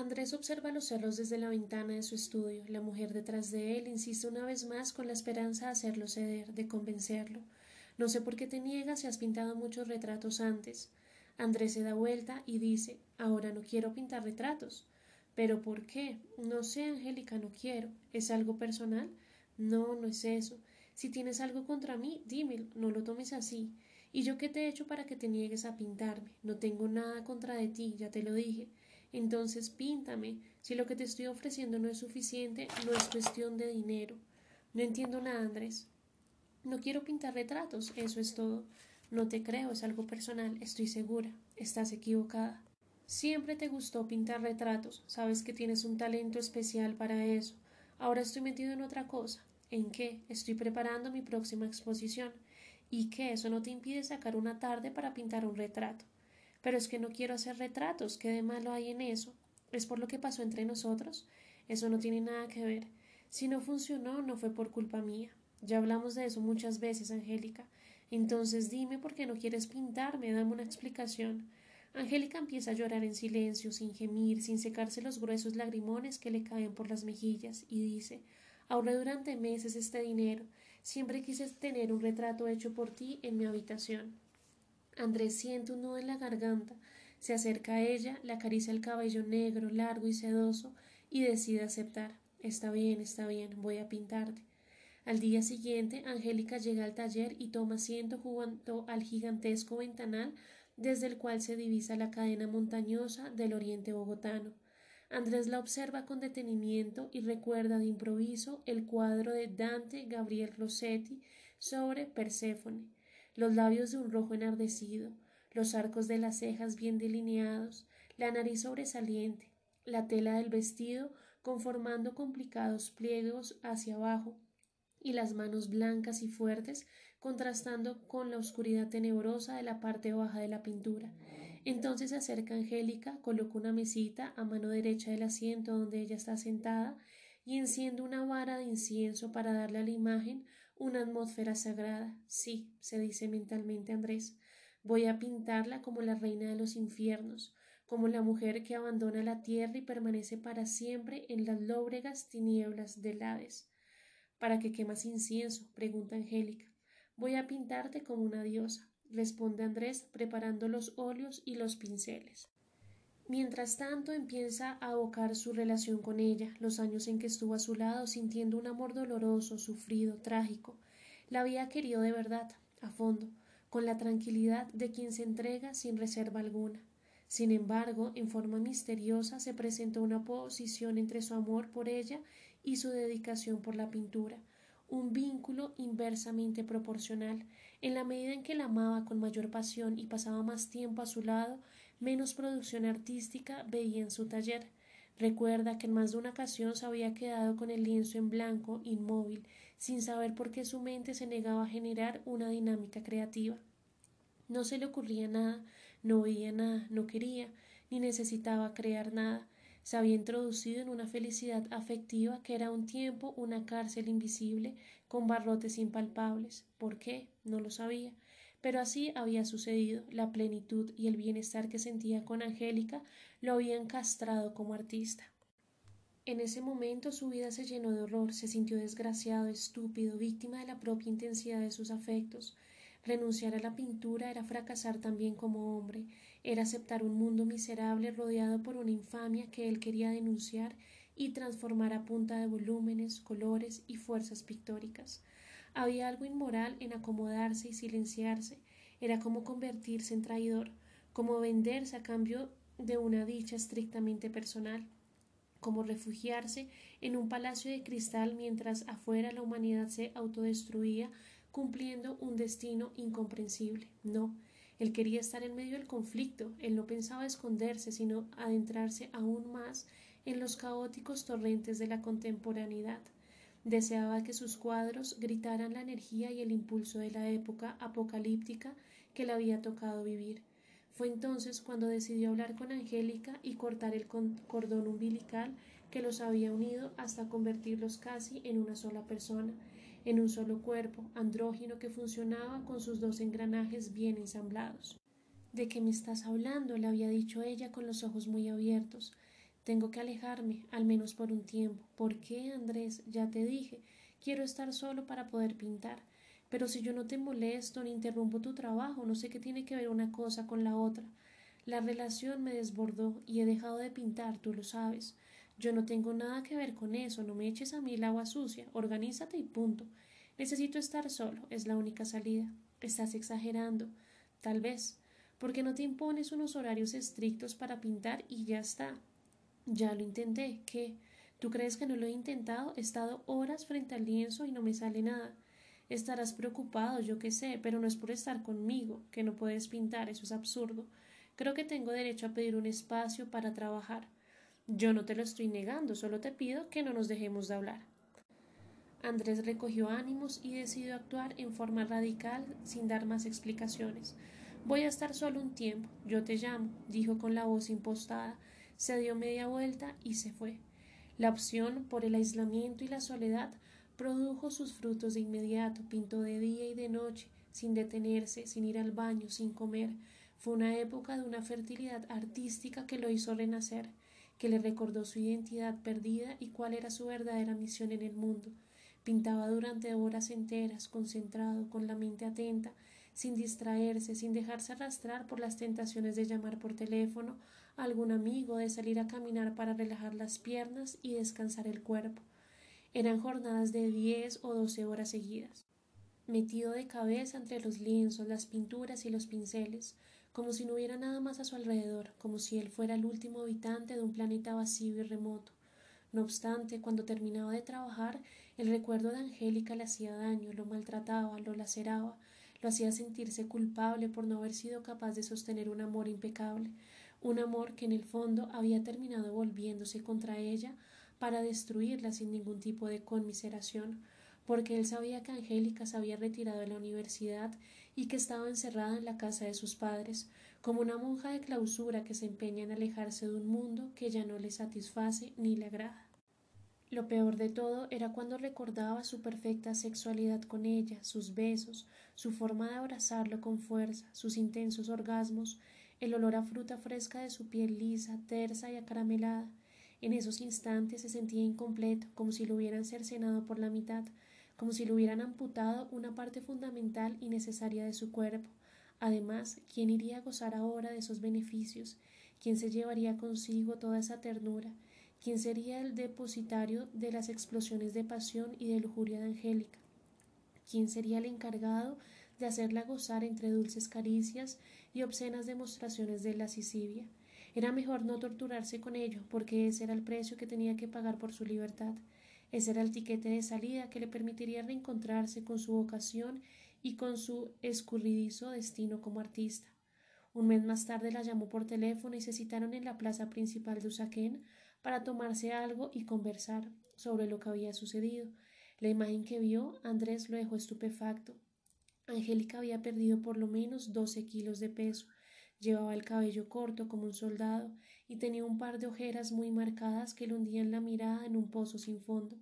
Andrés observa los cerros desde la ventana de su estudio. La mujer detrás de él insiste una vez más con la esperanza de hacerlo ceder, de convencerlo. No sé por qué te niegas si has pintado muchos retratos antes. Andrés se da vuelta y dice Ahora no quiero pintar retratos. ¿Pero por qué? No sé, Angélica, no quiero. ¿Es algo personal? No, no es eso. Si tienes algo contra mí, dímelo, no lo tomes así. ¿Y yo qué te he hecho para que te niegues a pintarme? No tengo nada contra de ti, ya te lo dije. Entonces píntame. Si lo que te estoy ofreciendo no es suficiente, no es cuestión de dinero. No entiendo nada, Andrés. No quiero pintar retratos, eso es todo. No te creo, es algo personal, estoy segura. Estás equivocada. Siempre te gustó pintar retratos, sabes que tienes un talento especial para eso. Ahora estoy metido en otra cosa. ¿En qué? Estoy preparando mi próxima exposición. ¿Y qué? Eso no te impide sacar una tarde para pintar un retrato. Pero es que no quiero hacer retratos. ¿Qué de malo hay en eso? ¿Es por lo que pasó entre nosotros? Eso no tiene nada que ver. Si no funcionó, no fue por culpa mía. Ya hablamos de eso muchas veces, Angélica. Entonces dime por qué no quieres pintarme, dame una explicación. Angélica empieza a llorar en silencio, sin gemir, sin secarse los gruesos lagrimones que le caen por las mejillas, y dice Ahorré durante meses este dinero. Siempre quise tener un retrato hecho por ti en mi habitación. Andrés siente un nudo en la garganta, se acerca a ella, le acaricia el cabello negro, largo y sedoso, y decide aceptar. Está bien, está bien, voy a pintarte. Al día siguiente, Angélica llega al taller y toma asiento junto al gigantesco ventanal desde el cual se divisa la cadena montañosa del oriente bogotano. Andrés la observa con detenimiento y recuerda de improviso el cuadro de Dante Gabriel Rossetti sobre Perséfone, los labios de un rojo enardecido, los arcos de las cejas bien delineados, la nariz sobresaliente, la tela del vestido conformando complicados pliegos hacia abajo, y las manos blancas y fuertes contrastando con la oscuridad tenebrosa de la parte baja de la pintura. Entonces se acerca Angélica, coloca una mesita a mano derecha del asiento donde ella está sentada y enciende una vara de incienso para darle a la imagen una atmósfera sagrada. Sí, se dice mentalmente Andrés, voy a pintarla como la reina de los infiernos, como la mujer que abandona la tierra y permanece para siempre en las lóbregas tinieblas del Hades. ¿Para qué quemas incienso? pregunta Angélica. Voy a pintarte como una diosa, responde Andrés, preparando los óleos y los pinceles. Mientras tanto empieza a abocar su relación con ella, los años en que estuvo a su lado, sintiendo un amor doloroso, sufrido, trágico. La había querido de verdad, a fondo, con la tranquilidad de quien se entrega sin reserva alguna. Sin embargo, en forma misteriosa se presentó una oposición entre su amor por ella y su dedicación por la pintura, un vínculo inversamente proporcional. En la medida en que la amaba con mayor pasión y pasaba más tiempo a su lado, menos producción artística veía en su taller. Recuerda que en más de una ocasión se había quedado con el lienzo en blanco, inmóvil, sin saber por qué su mente se negaba a generar una dinámica creativa. No se le ocurría nada, no veía nada, no quería, ni necesitaba crear nada se había introducido en una felicidad afectiva que era un tiempo una cárcel invisible con barrotes impalpables. ¿Por qué? No lo sabía. Pero así había sucedido. La plenitud y el bienestar que sentía con Angélica lo habían castrado como artista. En ese momento su vida se llenó de horror, se sintió desgraciado, estúpido, víctima de la propia intensidad de sus afectos. Renunciar a la pintura era fracasar también como hombre, era aceptar un mundo miserable rodeado por una infamia que él quería denunciar y transformar a punta de volúmenes, colores y fuerzas pictóricas. Había algo inmoral en acomodarse y silenciarse, era como convertirse en traidor, como venderse a cambio de una dicha estrictamente personal, como refugiarse en un palacio de cristal mientras afuera la humanidad se autodestruía cumpliendo un destino incomprensible. No, él quería estar en medio del conflicto, él no pensaba esconderse, sino adentrarse aún más en los caóticos torrentes de la contemporaneidad. Deseaba que sus cuadros gritaran la energía y el impulso de la época apocalíptica que le había tocado vivir. Fue entonces cuando decidió hablar con Angélica y cortar el cordón umbilical que los había unido hasta convertirlos casi en una sola persona, en un solo cuerpo, andrógino que funcionaba con sus dos engranajes bien ensamblados. ¿De qué me estás hablando? le había dicho ella con los ojos muy abiertos. Tengo que alejarme, al menos por un tiempo. ¿Por qué, Andrés? Ya te dije. Quiero estar solo para poder pintar. Pero si yo no te molesto ni interrumpo tu trabajo, no sé qué tiene que ver una cosa con la otra. La relación me desbordó y he dejado de pintar, tú lo sabes. Yo no tengo nada que ver con eso, no me eches a mí el agua sucia, organízate y punto. Necesito estar solo, es la única salida. Estás exagerando. Tal vez. porque no te impones unos horarios estrictos para pintar y ya está? Ya lo intenté. ¿Qué? ¿Tú crees que no lo he intentado? He estado horas frente al lienzo y no me sale nada. Estarás preocupado, yo qué sé, pero no es por estar conmigo, que no puedes pintar, eso es absurdo. Creo que tengo derecho a pedir un espacio para trabajar. Yo no te lo estoy negando, solo te pido que no nos dejemos de hablar. Andrés recogió ánimos y decidió actuar en forma radical sin dar más explicaciones. Voy a estar solo un tiempo, yo te llamo, dijo con la voz impostada, se dio media vuelta y se fue. La opción por el aislamiento y la soledad produjo sus frutos de inmediato, pintó de día y de noche, sin detenerse, sin ir al baño, sin comer. Fue una época de una fertilidad artística que lo hizo renacer, que le recordó su identidad perdida y cuál era su verdadera misión en el mundo. Pintaba durante horas enteras, concentrado, con la mente atenta, sin distraerse, sin dejarse arrastrar por las tentaciones de llamar por teléfono a algún amigo, de salir a caminar para relajar las piernas y descansar el cuerpo. Eran jornadas de diez o doce horas seguidas, metido de cabeza entre los lienzos, las pinturas y los pinceles, como si no hubiera nada más a su alrededor, como si él fuera el último habitante de un planeta vacío y remoto. No obstante, cuando terminaba de trabajar, el recuerdo de Angélica le hacía daño, lo maltrataba, lo laceraba, lo hacía sentirse culpable por no haber sido capaz de sostener un amor impecable, un amor que en el fondo había terminado volviéndose contra ella para destruirla sin ningún tipo de conmiseración, porque él sabía que Angélica se había retirado de la universidad y que estaba encerrada en la casa de sus padres, como una monja de clausura que se empeña en alejarse de un mundo que ya no le satisface ni le agrada. Lo peor de todo era cuando recordaba su perfecta sexualidad con ella, sus besos, su forma de abrazarlo con fuerza, sus intensos orgasmos, el olor a fruta fresca de su piel lisa, tersa y acaramelada. En esos instantes se sentía incompleto, como si lo hubieran cercenado por la mitad, como si le hubieran amputado una parte fundamental y necesaria de su cuerpo. Además, ¿quién iría a gozar ahora de esos beneficios? ¿Quién se llevaría consigo toda esa ternura? ¿Quién sería el depositario de las explosiones de pasión y de lujuria de Angélica? ¿Quién sería el encargado de hacerla gozar entre dulces caricias y obscenas demostraciones de lascivia? Era mejor no torturarse con ello, porque ese era el precio que tenía que pagar por su libertad. Ese era el tiquete de salida que le permitiría reencontrarse con su vocación y con su escurridizo destino como artista. Un mes más tarde la llamó por teléfono y se citaron en la plaza principal de Usaquén para tomarse algo y conversar sobre lo que había sucedido. La imagen que vio Andrés lo dejó estupefacto. Angélica había perdido por lo menos doce kilos de peso, llevaba el cabello corto como un soldado y tenía un par de ojeras muy marcadas que le hundían la mirada en un pozo sin fondo.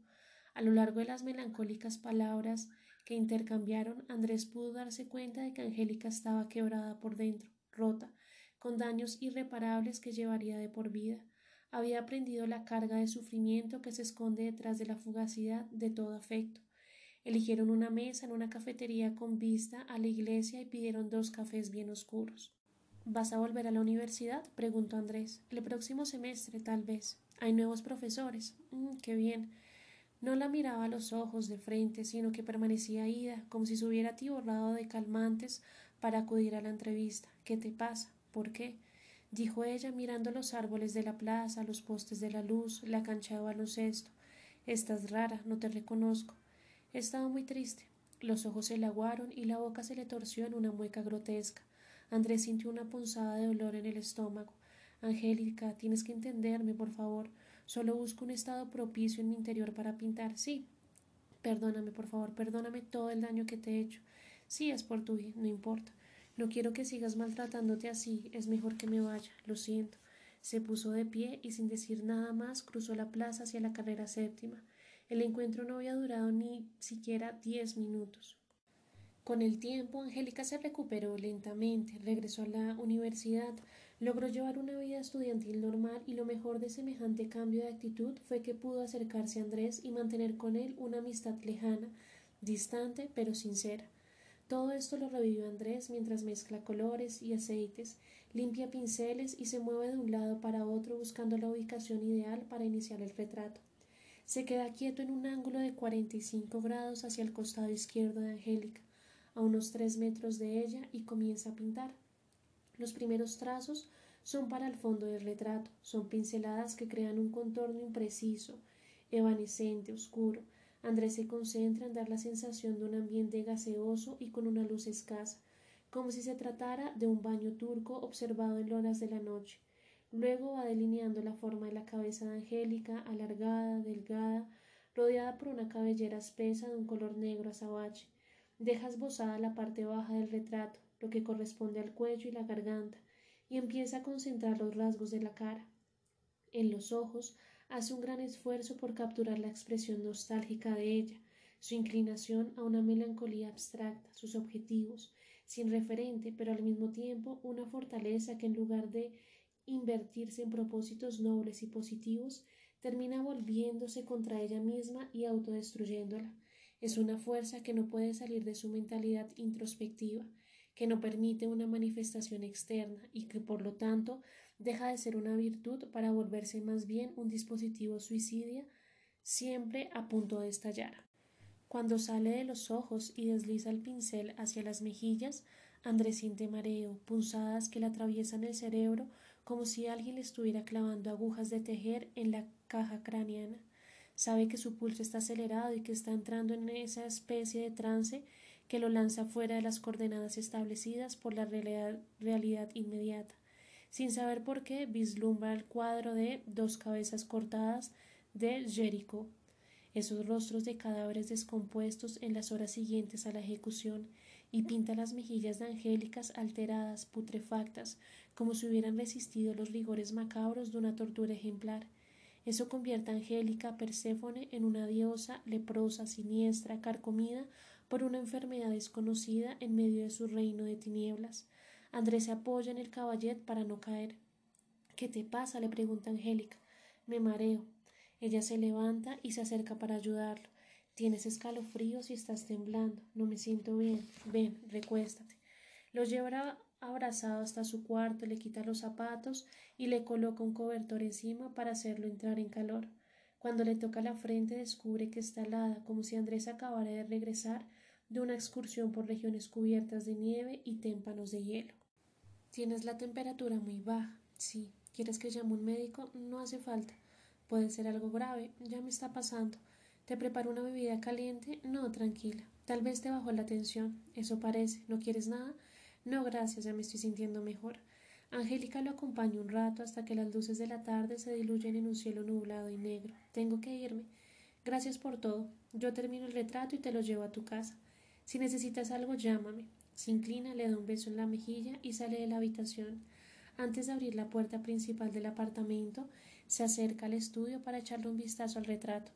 A lo largo de las melancólicas palabras que intercambiaron, Andrés pudo darse cuenta de que Angélica estaba quebrada por dentro, rota, con daños irreparables que llevaría de por vida había aprendido la carga de sufrimiento que se esconde detrás de la fugacidad de todo afecto. Eligieron una mesa en una cafetería con vista a la iglesia y pidieron dos cafés bien oscuros. ¿Vas a volver a la universidad? preguntó Andrés. El próximo semestre, tal vez. Hay nuevos profesores. Mm, qué bien. No la miraba a los ojos de frente, sino que permanecía ida, como si se hubiera atiborrado de calmantes para acudir a la entrevista. ¿Qué te pasa? ¿Por qué? Dijo ella mirando los árboles de la plaza, los postes de la luz, la cancha de baloncesto. Estás rara, no te reconozco. Estaba muy triste. Los ojos se le aguaron y la boca se le torció en una mueca grotesca. Andrés sintió una punzada de dolor en el estómago. Angélica, tienes que entenderme, por favor. Solo busco un estado propicio en mi interior para pintar. Sí. Perdóname, por favor, perdóname todo el daño que te he hecho. Sí, es por tu no importa. No quiero que sigas maltratándote así, es mejor que me vaya, lo siento. Se puso de pie y sin decir nada más cruzó la plaza hacia la carrera séptima. El encuentro no había durado ni siquiera diez minutos. Con el tiempo, Angélica se recuperó lentamente, regresó a la universidad, Logró llevar una vida estudiantil normal y lo mejor de semejante cambio de actitud fue que pudo acercarse a Andrés y mantener con él una amistad lejana, distante pero sincera. Todo esto lo revivió Andrés mientras mezcla colores y aceites, limpia pinceles y se mueve de un lado para otro buscando la ubicación ideal para iniciar el retrato. Se queda quieto en un ángulo de 45 grados hacia el costado izquierdo de Angélica, a unos tres metros de ella, y comienza a pintar. Los primeros trazos son para el fondo del retrato, son pinceladas que crean un contorno impreciso, evanescente, oscuro, Andrés se concentra en dar la sensación de un ambiente gaseoso y con una luz escasa, como si se tratara de un baño turco observado en horas de la noche. Luego va delineando la forma de la cabeza de Angélica, alargada, delgada, rodeada por una cabellera espesa de un color negro azabache. Deja esbozada la parte baja del retrato, lo que corresponde al cuello y la garganta, y empieza a concentrar los rasgos de la cara. En los ojos hace un gran esfuerzo por capturar la expresión nostálgica de ella, su inclinación a una melancolía abstracta, sus objetivos, sin referente, pero al mismo tiempo una fortaleza que en lugar de invertirse en propósitos nobles y positivos, termina volviéndose contra ella misma y autodestruyéndola. Es una fuerza que no puede salir de su mentalidad introspectiva, que no permite una manifestación externa y que por lo tanto deja de ser una virtud para volverse más bien un dispositivo suicidia siempre a punto de estallar. Cuando sale de los ojos y desliza el pincel hacia las mejillas, Andrés siente mareo, punzadas que le atraviesan el cerebro como si alguien le estuviera clavando agujas de tejer en la caja craneana. Sabe que su pulso está acelerado y que está entrando en esa especie de trance que lo lanza fuera de las coordenadas establecidas por la realidad inmediata. Sin saber por qué, vislumbra el cuadro de dos cabezas cortadas de Jericho, esos rostros de cadáveres descompuestos en las horas siguientes a la ejecución, y pinta las mejillas de angélicas alteradas, putrefactas, como si hubieran resistido los rigores macabros de una tortura ejemplar. Eso convierte a Angélica Perséfone en una diosa leprosa, siniestra, carcomida por una enfermedad desconocida en medio de su reino de tinieblas. Andrés se apoya en el caballet para no caer. ¿Qué te pasa? le pregunta Angélica. Me mareo. Ella se levanta y se acerca para ayudarlo. Tienes escalofríos y estás temblando. No me siento bien. Ven, recuéstate. Lo lleva abrazado hasta su cuarto, le quita los zapatos y le coloca un cobertor encima para hacerlo entrar en calor. Cuando le toca la frente descubre que está helada, como si Andrés acabara de regresar de una excursión por regiones cubiertas de nieve y témpanos de hielo. Tienes la temperatura muy baja. Sí. ¿Quieres que llame un médico? No hace falta. Puede ser algo grave. Ya me está pasando. ¿Te preparo una bebida caliente? No, tranquila. Tal vez te bajó la tensión. Eso parece. ¿No quieres nada? No, gracias. Ya me estoy sintiendo mejor. Angélica lo acompaña un rato hasta que las luces de la tarde se diluyen en un cielo nublado y negro. Tengo que irme. Gracias por todo. Yo termino el retrato y te lo llevo a tu casa. Si necesitas algo, llámame. Se inclina, le da un beso en la mejilla y sale de la habitación. Antes de abrir la puerta principal del apartamento, se acerca al estudio para echarle un vistazo al retrato.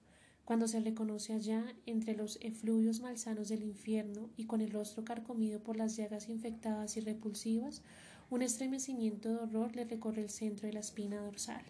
Cuando se reconoce allá, entre los efluvios malsanos del infierno y con el rostro carcomido por las llagas infectadas y repulsivas, un estremecimiento de horror le recorre el centro de la espina dorsal.